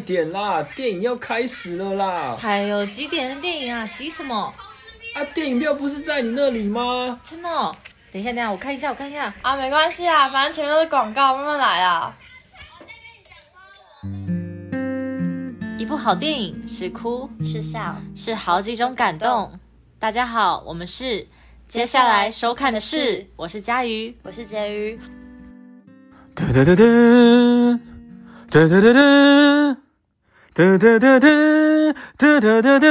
点啦，电影要开始了啦！还有几点的电影啊？急什么？啊，电影票不是在你那里吗？真的哦？等一下，等一下，我看一下，我看一下。啊，没关系啊，反正前面都是广告，慢慢来啊。一部好电影是哭是笑是好几种感动。大家好，我们是。接下来收看的是，我是佳瑜，我是婕妤。哒哒哒哒，哒哒哒哒，哒哒哒哒，哒哒哒哒。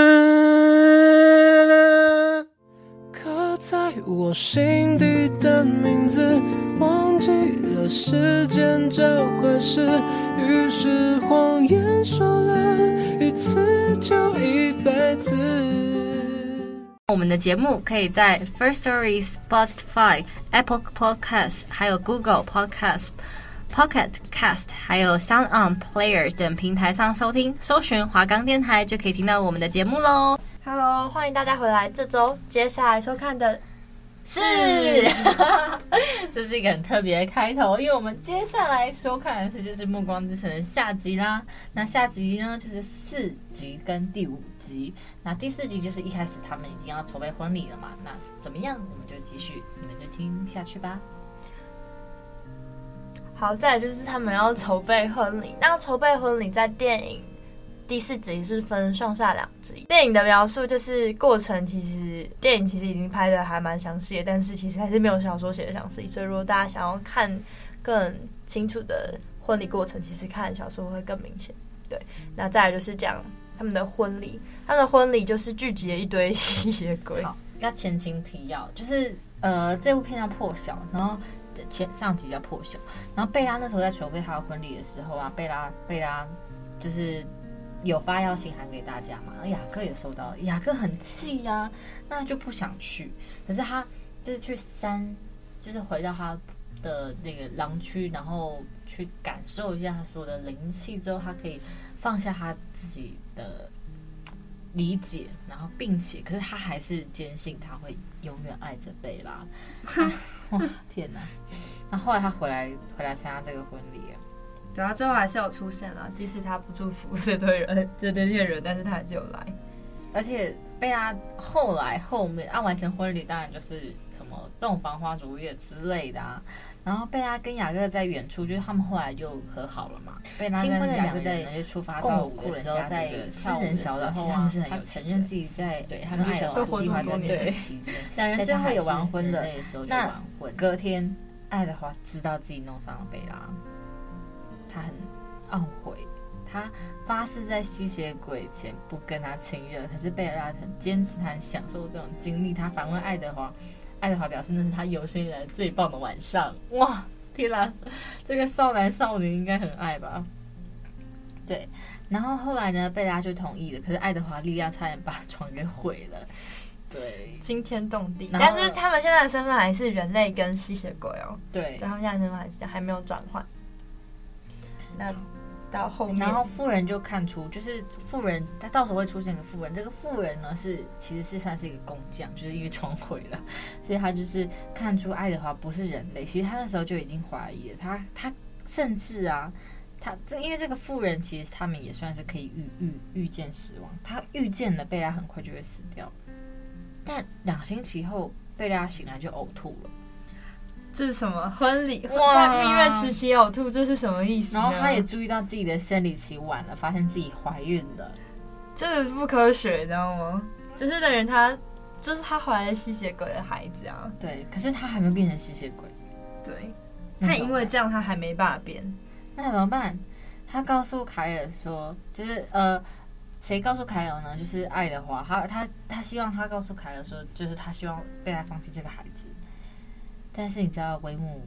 刻在我心底的名字，忘记了时间这回事，于是谎言说了一次就一辈子。我们的节目可以在 First Story、Spotify、Apple Podcasts、还有 Google Podcasts、Pocket Cast、还有 Sound On Player 等平台上收听，搜寻华冈电台就可以听到我们的节目喽。Hello，欢迎大家回来。这周接下来收看的是，这是一个很特别的开头，因为我们接下来收看的是就是《暮光之城》的下集啦。那下集呢，就是四集跟第五集。那第四集就是一开始他们已经要筹备婚礼了嘛？那怎么样？我们就继续，你们就听下去吧。好，再来就是他们要筹备婚礼。那筹备婚礼在电影第四集是分上下两集。电影的描述就是过程，其实电影其实已经拍的还蛮详细，但是其实还是没有小说写的详细。所以如果大家想要看更清楚的婚礼过程，其实看小说会更明显。对，那再来就是讲。他们的婚礼，他们的婚礼就是聚集了一堆 吸血鬼。好，那前情提要，就是呃，这部片叫破晓，然后前上集叫破晓，然后贝拉那时候在筹备他的婚礼的时候啊，贝拉贝拉就是有发邀请函给大家嘛，然后雅各也收到了，雅各很气呀、那就不想去，可是他就是去山，就是回到他的那个狼区，然后去感受一下他所有的灵气之后，他可以放下他自己的理解，然后并且，可是他还是坚信他会永远爱着贝拉。哇，天哪！那后来他回来，回来参加这个婚礼，对啊，最后还是有出现了。即使他不祝福这对人，这对恋人，但是他还是有来。而且被他后来后面啊，完成婚礼，当然就是什么洞房花烛夜之类的啊。然后贝拉跟雅各在远处，就是他们后来就和好了嘛。贝拉跟雅各在就出发共舞的时候，在私人小岛，他们是很有承认自己在对他们爱德华计划在那个期间，两人最后也完婚了。那隔天，爱德华知道自己弄伤了贝拉，他很懊悔，他发誓在吸血鬼前不跟他亲热。可是贝拉很坚持，他很享受这种经历。他反问爱德华。爱德华表示那是他有生以来最棒的晚上。哇，天哪，这个少男少女应该很爱吧？对，然后后来呢，贝拉就同意了。可是爱德华力量差点把床给毁了。对，惊天动地。但是他们现在的身份还是人类跟吸血鬼哦。对，他们现在的身份还是，还没有转换。那。到后面，然后富人就看出，就是富人，他到时候会出现一个富人。这个富人呢，是其实是算是一个工匠，就是因为床毁了，所以他就是看出爱德华不是人类。其实他那时候就已经怀疑了他，他甚至啊，他这因为这个富人，其实他们也算是可以预预预见死亡。他预见了贝拉很快就会死掉，但两星期后，贝拉醒来就呕吐了。这是什么婚礼？哇在蜜月时期呕吐，这是什么意思？然后他也注意到自己的生理期晚了，发现自己怀孕了，这个是不科学，你知道吗？就是等于他，就是他怀了吸血鬼的孩子啊。对，可是他还没变成吸血鬼。对，他因为这样，他还没办法变。那怎么办？他告诉凯尔说，就是呃，谁告诉凯尔呢？就是爱德华，他他他希望他告诉凯尔说，就是他希望被他放弃这个孩子。但是你知道，威姆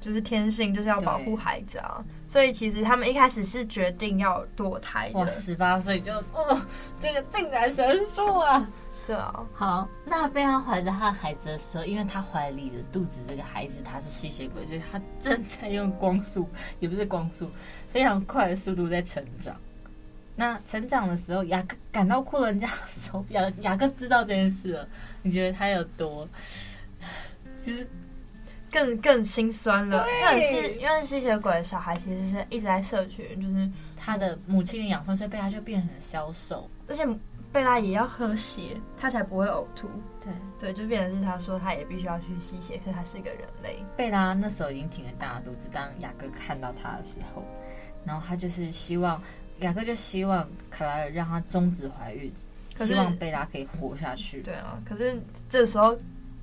就是天性，就是要保护孩子啊。所以其实他们一开始是决定要堕胎的。十八岁就哦，这个进展神速啊！对啊。好，那贝拉怀着他的孩子的时候，因为他怀里的肚子这个孩子他是吸血鬼，所以他正在用光速，也不是光速，非常快的速度在成长。那成长的时候，雅各感到哭人家的时候，雅雅各知道这件事了。你觉得他有多？就是。更更心酸了。这也是因为吸血鬼的小孩其实是一直在摄取，就是他的母亲的养分，所以贝拉就变成消瘦。而且贝拉也要喝血，他才不会呕吐。对，对，就变成是他说他也必须要去吸血，可是他是一个人类。贝拉那时候已经挺了大肚子，当雅各看到他的时候，然后他就是希望雅各就希望卡莱尔让他终止怀孕，希望贝拉可以活下去。对啊，可是这时候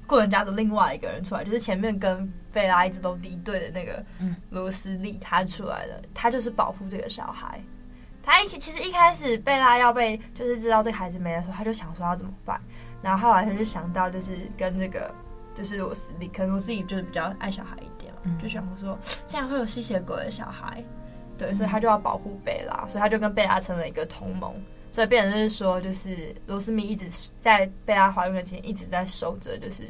过人家的另外一个人出来，就是前面跟贝拉一直都敌对的那个罗斯利，他出来了，他就是保护这个小孩。他一其实一开始贝拉要被就是知道这个孩子没的时候，他就想说要怎么办，然后后来他就想到就是跟这个就是罗斯利，可能罗斯利就是比较爱小孩一点嘛，嗯、就想说竟然会有吸血鬼的小孩，对，所以他就要保护贝拉，所以他就跟贝拉成了一个同盟，所以变成就是说就是罗斯米一直在贝拉怀孕的前一直在守着就是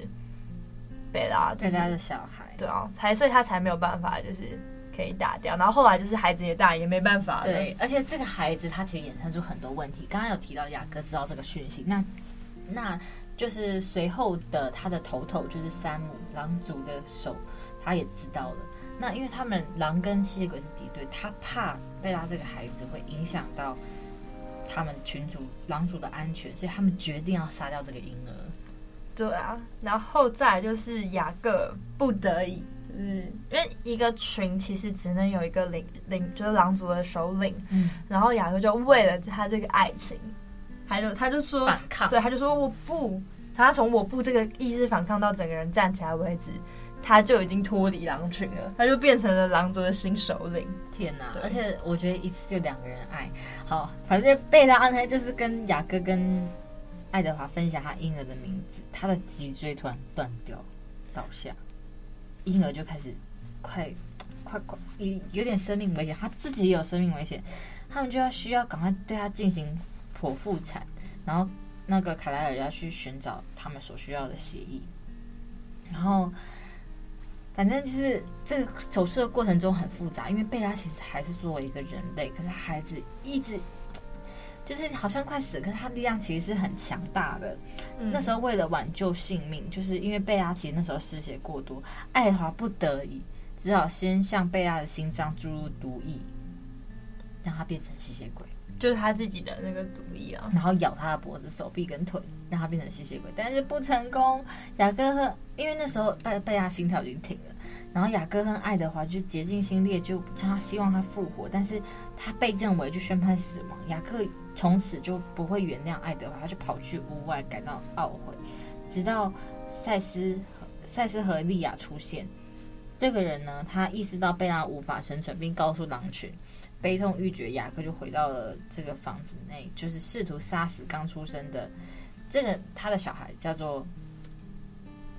贝拉贝拉的小孩，对啊，才所以他才没有办法就是。可以打掉，然后后来就是孩子也大，也没办法了。对，而且这个孩子他其实衍生出很多问题。刚刚有提到雅各知道这个讯息，那那就是随后的他的头头就是山姆狼族的手，他也知道了。那因为他们狼跟吸血鬼是敌对，他怕贝拉这个孩子会影响到他们群主狼族的安全，所以他们决定要杀掉这个婴儿。对啊，然后再就是雅各不得已。嗯，因为一个群其实只能有一个领领，就是狼族的首领。嗯，然后雅各就为了他这个爱情，还有他就说反抗，对，他就说我不，他从我不这个意识反抗到整个人站起来为止，他就已经脱离狼群了，他就变成了狼族的新首领。天哪！而且我觉得一次就两个人爱好，反正贝拉呢就是跟雅各跟爱德华分享他婴儿的名字，他的脊椎突然断掉倒下。婴儿就开始快快快有有点生命危险，他自己也有生命危险，他们就要需要赶快对他进行剖腹产，然后那个卡莱尔要去寻找他们所需要的协议，然后反正就是这个手术的过程中很复杂，因为贝拉其实还是作为一个人类，可是孩子一直。就是好像快死了，可是他力量其实是很强大的。嗯、那时候为了挽救性命，就是因为贝拉其实那时候失血过多，爱华不得已只好先向贝拉的心脏注入毒液，让他变成吸血鬼，就是他自己的那个毒液啊。然后咬他的脖子、手臂跟腿，让他变成吸血鬼，但是不成功。雅各和因为那时候贝贝拉心跳已经停了。然后雅各和爱德华就竭尽心力，就他希望他复活，但是他被认为就宣判死亡。雅各从此就不会原谅爱德华，他就跑去屋外感到懊悔。直到赛斯和赛斯和利亚出现，这个人呢，他意识到贝拉无法生存，并告诉狼群，悲痛欲绝。雅各就回到了这个房子内，就是试图杀死刚出生的这个他的小孩，叫做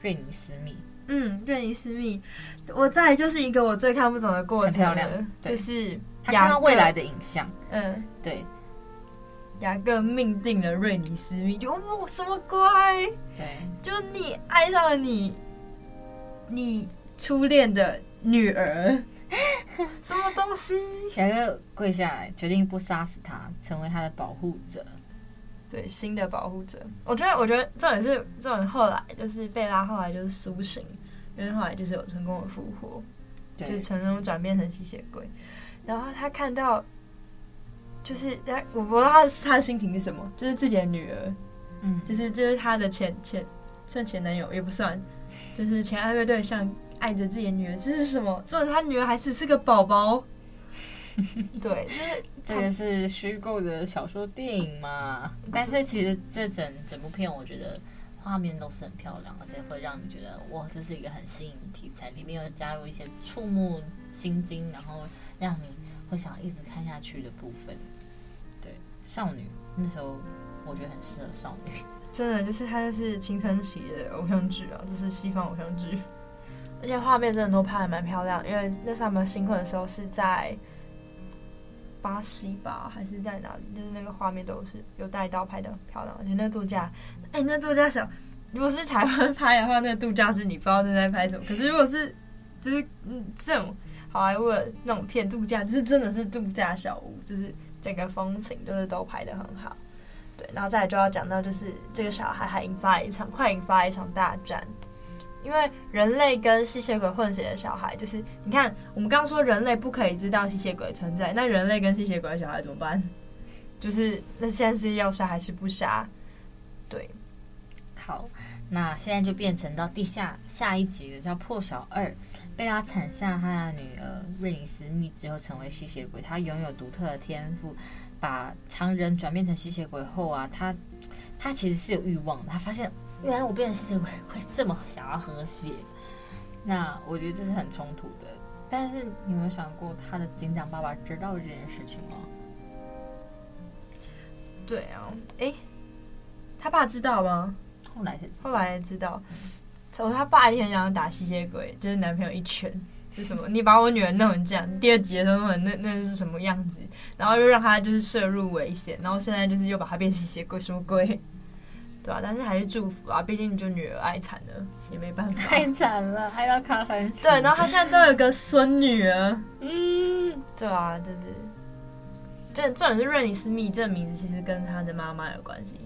瑞尼斯密。嗯，瑞尼斯密，我在就是一个我最看不懂的过程，很漂亮，就是他看到未来的影像。嗯，对，雅各命定了瑞尼斯密，就哦什么乖，对，就你爱上了你，你初恋的女儿，什么东西？雅各跪下来，决定不杀死他，成为他的保护者。对，新的保护者，我觉得，我觉得重点是，这种后来就是贝拉后来就是苏醒，因为后来就是有成功的复活，对就是成功转变成吸血鬼。然后他看到，就是他，我不知道他他的心情是什么，就是自己的女儿，嗯，就是就是他的前前算前男友也不算，就是前暧昧对象爱着自己的女儿，这是什么？重点是他女儿还只是个宝宝。对，就是这个是虚构的小说电影嘛。但是其实这整整部片，我觉得画面都是很漂亮，而且会让你觉得哇，这是一个很新颖的题材，里面有加入一些触目心惊，然后让你会想一直看下去的部分。对，少女那时候我觉得很适合少女，真的就是它就是青春期的偶像剧啊，这是西方偶像剧，而且画面真的都拍的蛮漂亮，因为那时候他们新婚的时候是在。巴西吧，还是在哪里？就是那个画面都是有带刀拍的很漂亮，而且那度假，哎、那度假小，如果是台湾拍的话，那个度假是你不知道正在拍什么。可是如果是就是嗯这种好莱坞的那种片度假，就是真的是度假小屋，就是整个风情就是都拍的很好。对，然后再来就要讲到就是这个小孩还引发一场快引发一场大战，因为人类跟吸血鬼混血的小孩，就是你看，我们刚刚说人类不可以知道吸血鬼存在，那人类跟吸血鬼的小孩怎么办？就是那现在是要杀还是不杀？对，好，那现在就变成到地下下一集的叫破晓二，贝拉产下他的女儿瑞尼斯密之后成为吸血鬼，他拥有独特的天赋，把常人转变成吸血鬼后啊，他他其实是有欲望的，他发现原来我变成吸血鬼会这么想要喝血，那我觉得这是很冲突的。但是你有没有想过他的警长爸爸知道这件事情吗？对啊，哎。他爸知道吗？后来才知道。后来知道，从他爸一天想要打吸血鬼，就是男朋友一拳，是什么？你把我女儿弄成这样，第二集的时候弄成那那是什么样子？然后又让他就是摄入危险，然后现在就是又把他变吸血鬼，什么鬼？对啊，但是还是祝福啊，毕竟你就女儿爱惨了，也没办法。太惨了，还要卡粉丝。对，然后他现在都有个孙女儿。嗯，对啊，就是，这这种是瑞尼斯密，这个名字其实跟他的妈妈有关系。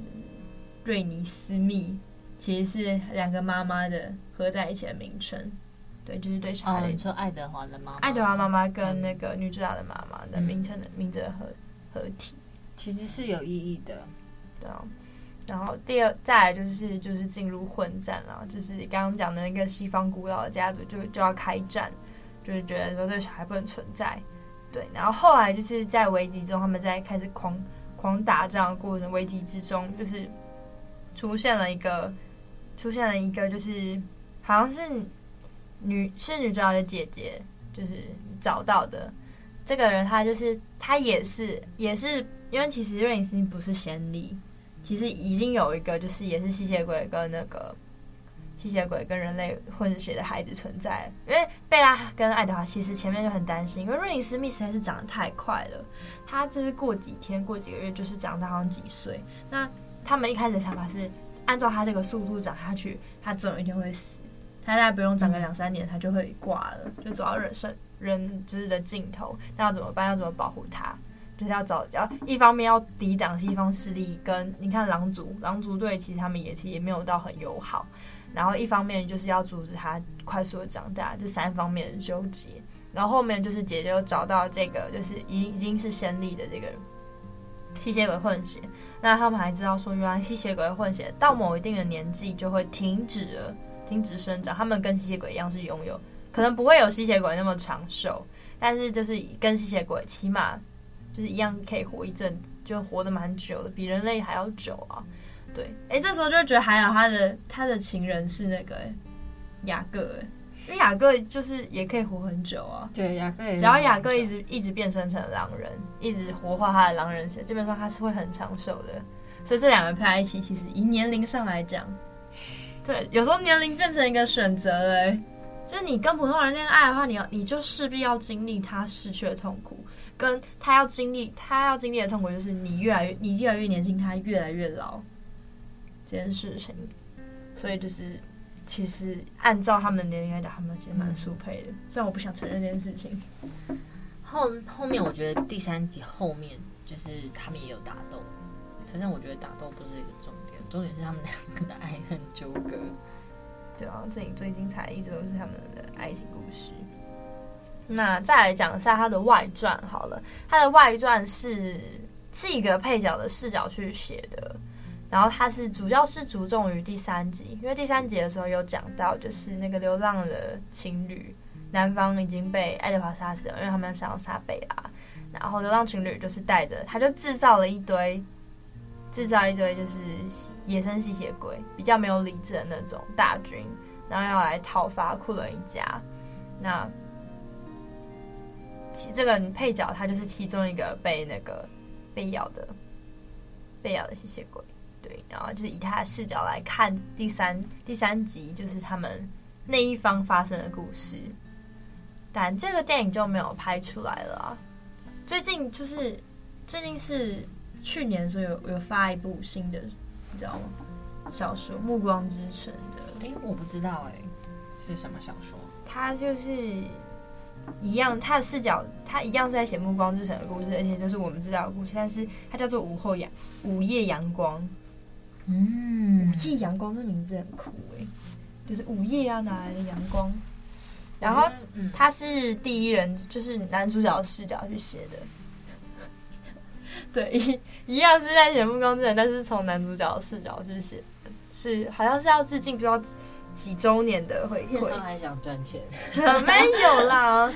瑞尼斯密其实是两个妈妈的合在一起的名称，对，就是对小孩。哦，你说爱德华的妈妈，爱德华妈妈跟那个女主角的妈妈的名称的名字的合合体，其实是有意义的，对啊。然后第二再来就是就是进入混战了，就是刚刚讲的那个西方古老的家族就就要开战，就是觉得说这个小孩不能存在，对。然后后来就是在危机中，他们在开始狂狂打仗的过程，危机之中就是。出现了一个，出现了一个，就是好像是女是女主角的姐姐，就是找到的这个人，他就是他也是也是因为其实瑞尼斯不是先例，其实已经有一个就是也是吸血鬼跟那个吸血鬼跟人类混血的孩子存在，因为贝拉跟爱德华其实前面就很担心，因为瑞尼斯密实在是长得太快了，他就是过几天过几个月就是长到好像几岁，那。他们一开始的想法是，按照他这个速度长下去，他总有一天会死。他大概不用长个两三年，他就会挂了，就走到人生人就是的尽头。那要怎么办？要怎么保护他？就是要找要一方面要抵挡西方势力，跟你看狼族，狼族队其实他们也其实也没有到很友好。然后一方面就是要阻止他快速的长大，这三方面的纠结。然后后面就是姐姐又找到这个，就是已已经是先例的这个。吸血鬼混血，那他们还知道说，原来吸血鬼混血到某一定的年纪就会停止了，停止生长。他们跟吸血鬼一样是拥有，可能不会有吸血鬼那么长寿，但是就是跟吸血鬼起码就是一样可以活一阵，就活得蛮久的，比人类还要久啊。对，哎、欸，这时候就觉得还好，他的他的情人是那个雅各，因为雅各就是也可以活很久啊，对，雅各也只要雅各一直一直变身成狼人，一直活化他的狼人血，基本上他是会很长寿的。所以这两个配在一起，其实以年龄上来讲，对，有时候年龄变成一个选择哎，就是你跟普通人恋爱的话，你要你就势必要经历他逝去的痛苦，跟他要经历他要经历的痛苦，就是你越来越你越来越年轻，他越来越老这件事情，所以就是。其实按照他们的年龄来讲，他们其实蛮速配的。虽然我不想承认这件事情。后后面我觉得第三集后面就是他们也有打斗，反正我觉得打斗不是一个重点，重点是他们两个的爱恨纠葛。对啊，这里最精彩一直都是他们的爱情故事。那再来讲一下他的外传好了，他的外传是几个配角的视角去写的。然后他是主要是着重于第三集，因为第三集的时候有讲到，就是那个流浪的情侣，男方已经被爱德华杀死了，因为他们想要杀贝拉。然后流浪情侣就是带着，他就制造了一堆，制造一堆就是野生吸血鬼，比较没有理智的那种大军，然后要来讨伐库伦一家。那其这个配角他就是其中一个被那个被咬的被咬的吸血鬼。对，然后就是以他的视角来看第三第三集，就是他们那一方发生的故事。但这个电影就没有拍出来了啊。最近就是最近是去年的时候有有发一部新的，你知道吗？小说《暮光之城》的。哎，我不知道哎，是什么小说？它就是一样，他的视角他一样是在写《暮光之城》的故事，而且就是我们知道的故事，但是它叫做午后阳午夜阳光。嗯，午夜阳光这名字很酷哎，就是午夜要，哪来的阳光？然后嗯，他是第一人，就是男主角的视角去写的。对，一一样是在写《暮光之城》，但是从男主角的视角去写，是好像是要致敬不知道几几周年的回那时候馈。还想赚钱，没有啦，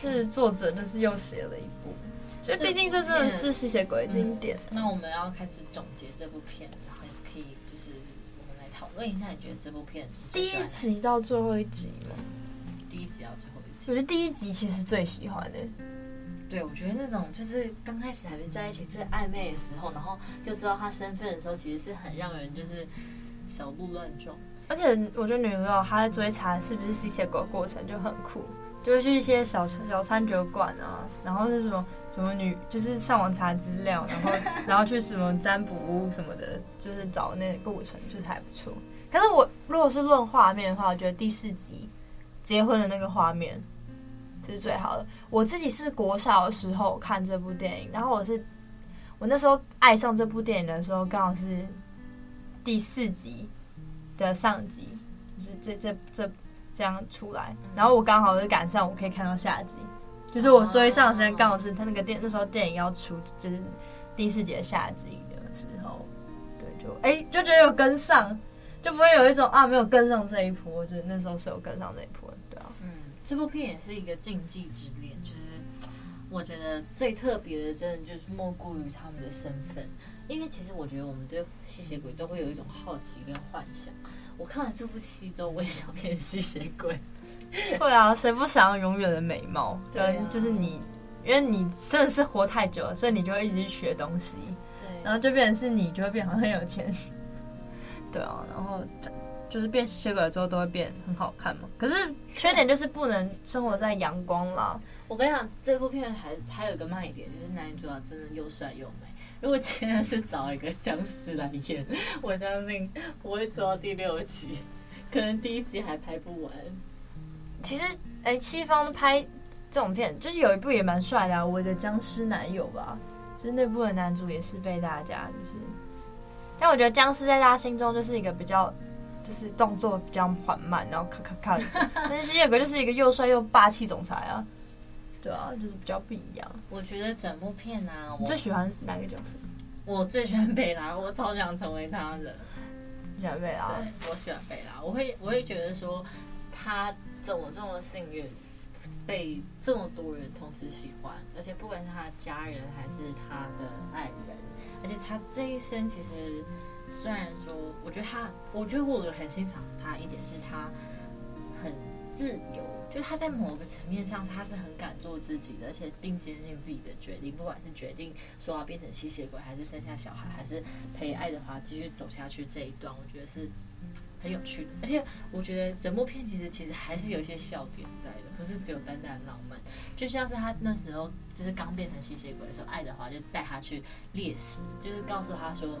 是作者就是又写了一部，所以毕竟这真的是吸血鬼经典。那我们要开始总结这部片，然后也可以就是我们来讨论一下，你觉得这部片第一集到最后一集吗，第一集到最后一集我，觉得第一集其实最喜欢的。对我觉得那种就是刚开始还没在一起最暧昧的时候，然后又知道他身份的时候，其实是很让人就是小鹿乱撞。而且我觉得女主角她在追查是不是吸血鬼的过程就很酷，就会去一些小小餐酒馆啊，然后是什么什么女，就是上网查资料，然后 然后去什么占卜屋什么的，就是找那个过程，就是还不错。可是我如果是论画面的话，我觉得第四集结婚的那个画面是最好的。我自己是国小的时候看这部电影，然后我是我那时候爱上这部电影的时候，刚好是第四集的上集，就是这这这这样出来，然后我刚好是赶上，我可以看到下集，就是我追上的时间刚好是他那个电那时候电影要出，就是第四集的下集的时候，对，就哎就觉得有跟上，就不会有一种啊没有跟上这一波，就是那时候是有跟上这一波，对啊，嗯，这部片也是一个禁忌之恋，就是我觉得最特别的，真的就是莫过于他们的身份。因为其实我觉得我们对吸血鬼都会有一种好奇跟幻想。我看了这部戏之后，我也想变吸血鬼。会啊，谁不想要永远的美貌？对啊跟就是你，因为你真的是活太久了，所以你就会一直去学东西。对，然后就变成是你就会变好像很有钱，对啊，然后就是变吸血鬼了之后都会变很好看嘛。可是缺点就是不能生活在阳光啦。我跟你讲，这部片还还有一个卖点，就是男主角真的又帅又美。如果今天是找一个僵尸来演，我相信不会出到第六集，可能第一集还拍不完。其实，哎，西方拍这种片，就是有一部也蛮帅的、啊，《我的僵尸男友》吧，就是那部的男主也是被大家就是，但我觉得僵尸在大家心中就是一个比较，就是动作比较缓慢，然后咔咔咔，但是吸血鬼就是一个又帅又霸气总裁啊。对啊，就是比较不一样。我觉得整部片啊，我你最喜欢哪个角色？我最喜欢贝拉，我超想成为他的。喜欢贝拉，对，我喜欢贝拉。我会，我会觉得说，他怎么这么幸运，被这么多人同时喜欢，而且不管是他的家人还是他的爱人，而且他这一生其实，虽然说，我觉得他，我觉得我很欣赏他一点是他很自由。就他在某个层面上，他是很敢做自己的，而且并坚信自己的决定，不管是决定说要变成吸血鬼，还是生下小孩，还是陪爱德华继续走下去这一段，我觉得是很有趣的。而且我觉得整部片其实其实还是有一些笑点在的，不是只有单单浪漫。就像是他那时候就是刚变成吸血鬼的时候，爱德华就带他去猎食，就是告诉他说，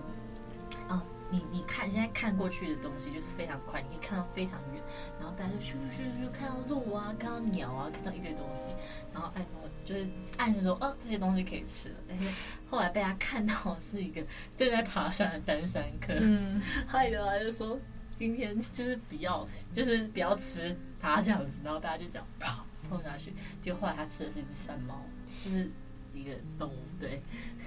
你你看，现在看过去的东西就是非常快，你可以看到非常远，然后大家就咻咻咻看到鹿啊，看到鸟啊，看到一堆东西，然后哎，就是暗示说哦，这些东西可以吃了。但是后来被他看到是一个正在爬山的登山客，嗯，害得他就说今天就是不要，就是不要吃它这样子，然后大家就这样啪碰下去，结果后来他吃的是一只山猫，就是一个动物，对。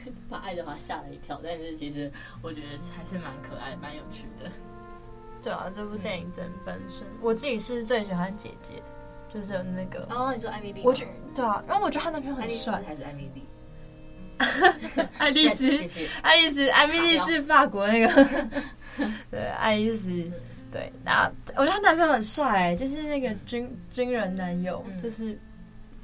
把爱德华吓了一跳，但是其实我觉得还是蛮可爱、蛮有趣的。对啊，这部电影真本身，嗯、我自己是最喜欢姐姐，就是有那个。哦，你说艾米丽？我觉得对啊，因为我觉得她男朋友很帅。还是艾米丽？爱丽丝，爱丽丝，艾米丽是法国那个。对，爱丽丝，对，然后我觉得她男朋友很帅，就是那个军军人男友，嗯、就是。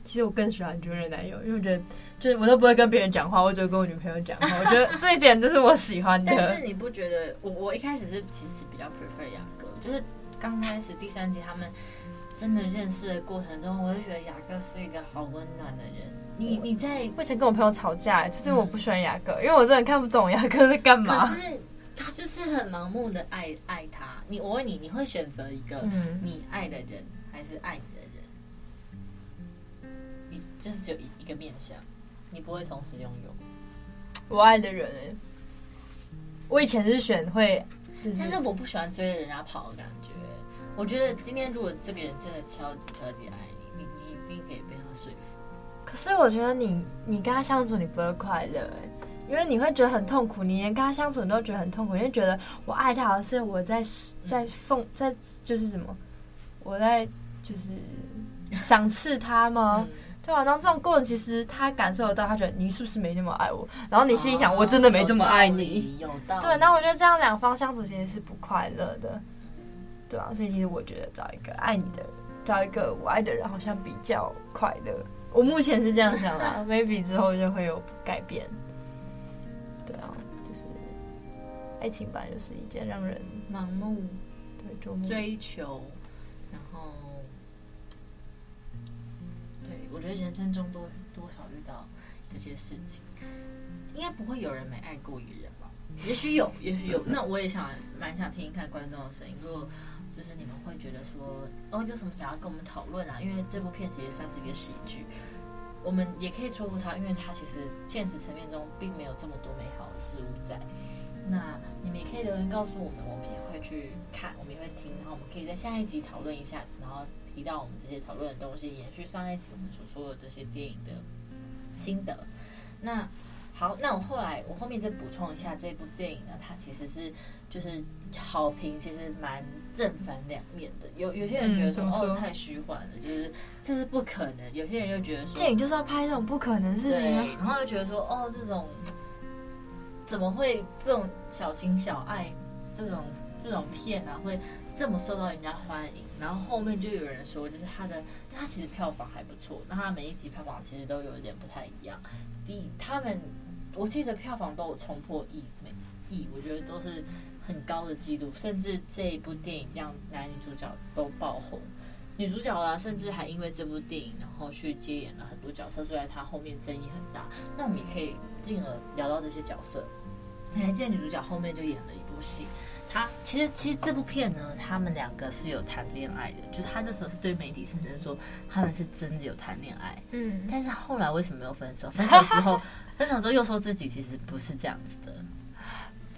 其实我更喜欢军人男友，因为我觉得，就是我都不会跟别人讲话，我只会跟我女朋友讲话。我觉得这一点就是我喜欢的。但是你不觉得，我我一开始是其实比较 prefer 雅各，就是刚开始第三集他们真的认识的过程中，我就觉得雅各是一个好温暖的人。你你在我以前跟我朋友吵架，就是我不喜欢雅各，嗯、因为我真的看不懂雅各在干嘛。可是他就是很盲目的爱爱他。你我问你，你会选择一个你爱的人，还是爱你？就是只有一一个面相，你不会同时拥有我爱的人。我以前是选会，但是我不喜欢追着人家跑的感觉。我觉得今天如果这个人真的超级超级爱你，你你一定可以被他说服。可是我觉得你你跟他相处你不会快乐哎，因为你会觉得很痛苦，你连跟他相处你都觉得很痛苦，因为觉得我爱他好像是我在在奉在就是什么，我在就是 赏赐他吗？嗯对啊，然后这种过程其实他感受得到，他觉得你是不是没那么爱我？然后你心里想，我真的没这么爱你。有道理。对，那我觉得这样两方相处其实是不快乐的，对啊，所以其实我觉得找一个爱你的人，找一个我爱的人，好像比较快乐。我目前是这样想的，maybe 之后就会有改变。对啊，就是爱情本来就是一件让人盲目对追追求。我觉得人生中多多少遇到这些事情，应该不会有人没爱过一个人吧？也许有，也许有。那我也想蛮想听一看观众的声音。如果就是你们会觉得说，哦，有什么想要跟我们讨论啊？因为这部片其实算是一个喜剧，我们也可以说服他，因为他其实现实层面中并没有这么多美好的事物在。那你们也可以留言告诉我们，我们也会去看，我们也会听，然后我们可以在下一集讨论一下，然后。提到我们这些讨论的东西，延续上一集我们所说的这些电影的心得。那好，那我后来我后面再补充一下，这部电影呢，它其实是就是好评，其实蛮正反两面的。有有些人觉得说，哦太虚幻了，就是这是不可能；有些人又觉得说电影就是要拍这种不可能事情，对，然后又觉得说哦这种怎么会这种小情小爱这种这种片啊会这么受到人家欢迎？然后后面就有人说，就是他的，他其实票房还不错。那他每一集票房其实都有一点不太一样。第，他们我记得票房都有冲破亿，美亿，我觉得都是很高的纪录。甚至这一部电影让男女主角都爆红，女主角啊，甚至还因为这部电影然后去接演了很多角色，虽然他后面争议很大。那我们也可以进而聊到这些角色。你还记得女主角后面就演了一部戏。他其实其实这部片呢，他们两个是有谈恋爱的，就是他那时候是对媒体声称说他们是真的有谈恋爱，嗯，但是后来为什么没有分手？分手之后，分手之后又说自己其实不是这样子的，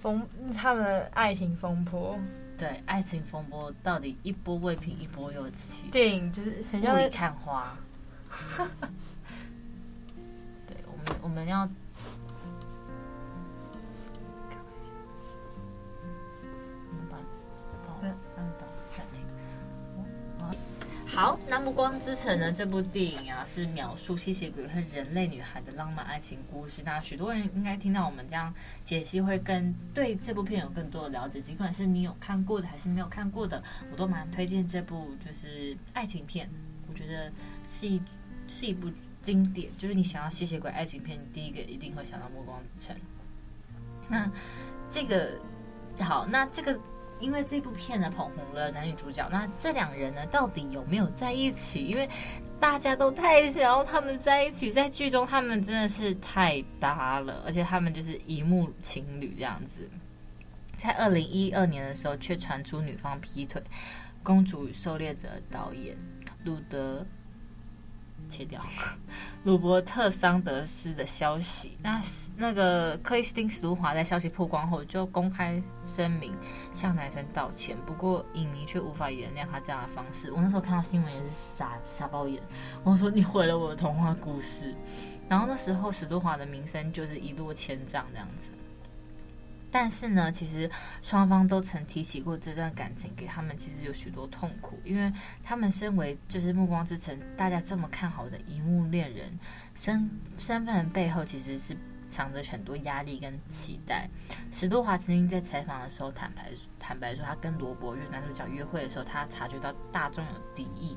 风他们的爱情风波，对，爱情风波到底一波未平一波又起，电影就是很像雾里看花，对，我们我们要。好，那《暮光之城》呢？这部电影啊，是描述吸血鬼和人类女孩的浪漫爱情故事。那许多人应该听到我们这样解析，会更对这部片有更多的了解。尽管是你有看过的，还是没有看过的，我都蛮推荐这部就是爱情片。我觉得是一是一部经典，就是你想要吸血鬼爱情片，你第一个一定会想到《暮光之城》。那这个好，那这个。因为这部片呢，捧红了男女主角，那这两人呢，到底有没有在一起？因为大家都太想要他们在一起，在剧中他们真的是太搭了，而且他们就是一幕情侣这样子。在二零一二年的时候，却传出女方劈腿，《公主与狩猎者》导演路德。切掉，鲁伯特·桑德斯的消息。那那个克里斯汀·史都华在消息曝光后就公开声明向男生道歉，不过影迷却无法原谅他这样的方式。我那时候看到新闻也是傻傻爆眼，我说你毁了我的童话故事。然后那时候史都华的名声就是一落千丈这样子。但是呢，其实双方都曾提起过这段感情，给他们其实有许多痛苦，因为他们身为就是《暮光之城》大家这么看好的荧幕恋人，身身份的背后其实是藏着很多压力跟期待。史都华曾经在采访的时候坦白坦白说，他跟罗伯约男主角约会的时候，他察觉到大众有敌意，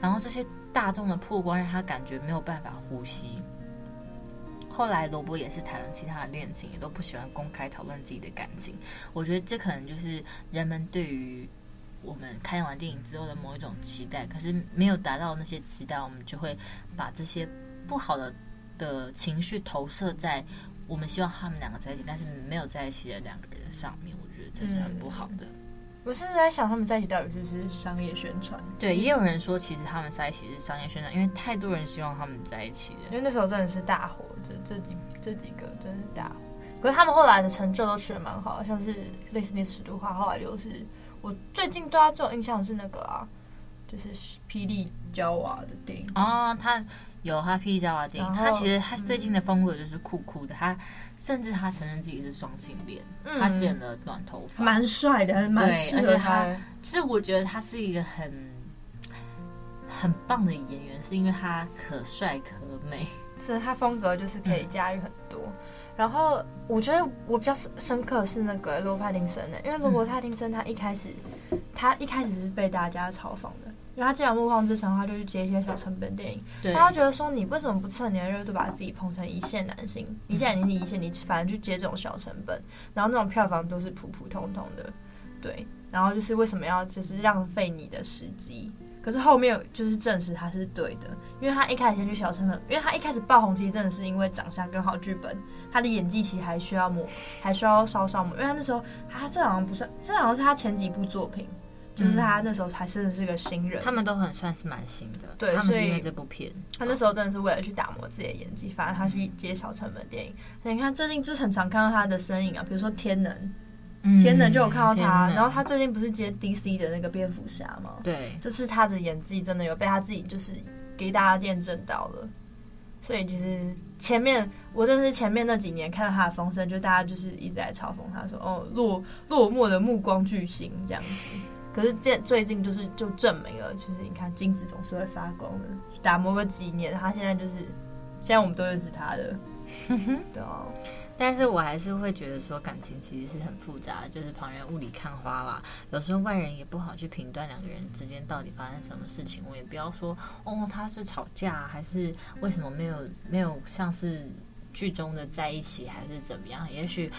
然后这些大众的曝光让他感觉没有办法呼吸。后来罗伯也是谈了其他的恋情，也都不喜欢公开讨论自己的感情。我觉得这可能就是人们对于我们看完电影之后的某一种期待，可是没有达到那些期待，我们就会把这些不好的的情绪投射在我们希望他们两个在一起，但是没有在一起的两个人上面。我觉得这是很不好的。我是在想，他们在一起到底是不是商业宣传？对，也有人说，其实他们在一起是商业宣传，因为太多人希望他们在一起了。因为那时候真的是大火，这这几这几个真的是大火。可是他们后来的成就都取得蛮好，像是类似那史都华，后来就是我最近对他最有印象是那个啊，就是霹雳娇娃的电影。哦，他有他霹雳娇娃电影，他其实他最近的风格就是酷酷的，他甚至他承认自己是双性恋，嗯、他剪了短头发，蛮帅的，蛮适合他。其实我觉得他是一个很很棒的演员，是因为他可帅可美，是他风格就是可以驾驭很多。嗯然后我觉得我比较深刻的是那个罗伯·派丁森的，因为罗伯·特丁森他一开始，他一开始是被大家嘲讽的，因为他既然目光之城》，他就去接一些小成本电影，对，他觉得说你为什么不趁你的热度把自己捧成一线男星？你现在已经一线，你反而去接这种小成本，然后那种票房都是普普通通的，对，然后就是为什么要就是浪费你的时机？可是后面就是证实他是对的，因为他一开始先去小成本，因为他一开始爆红其实真的是因为长相跟好剧本，他的演技其实还需要磨，还需要稍稍磨。因为他那时候他这好像不算，这好像是他前几部作品，就是他那时候还真的是个新人。他们都很算是蛮新的，对，他们是因为这部片，他那时候真的是为了去打磨自己的演技，反而他去接小成本电影。你看最近就是很常看到他的身影啊，比如说《天能》。天能就有看到他，然后他最近不是接 DC 的那个蝙蝠侠吗？对，就是他的演技真的有被他自己就是给大家验证到了。所以其实前面我真的是前面那几年看到他的风声，就大家就是一直在嘲讽他说：“哦，落落寞的目光巨星这样子。”可是这最近就是就证明了，就是你看金子总是会发光的。打磨个几年，他现在就是现在我们都认识他的，对啊。但是我还是会觉得说感情其实是很复杂，就是旁人雾里看花啦。有时候外人也不好去评断两个人之间到底发生什么事情。我也不要说哦，他是吵架还是为什么没有没有像是剧中的在一起，还是怎么样？也许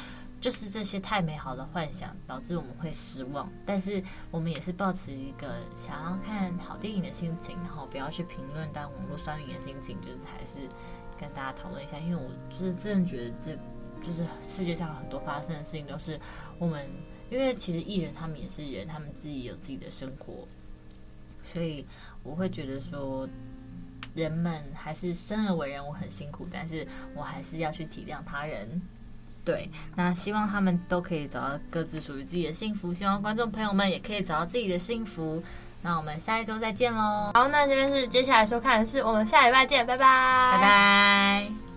就是这些太美好的幻想导致我们会失望。但是我们也是抱持一个想要看好电影的心情，然后不要去评论当网络酸民的心情，就是还是跟大家讨论一下。因为我就是真的觉得这。就是世界上很多发生的事情都是我们，因为其实艺人他们也是人，他们自己有自己的生活，所以我会觉得说，人们还是生而为人，我很辛苦，但是我还是要去体谅他人。对，那希望他们都可以找到各自属于自己的幸福，希望观众朋友们也可以找到自己的幸福。那我们下一周再见喽！好，那这边是接下来收看的是我们下礼拜见，拜拜，拜拜。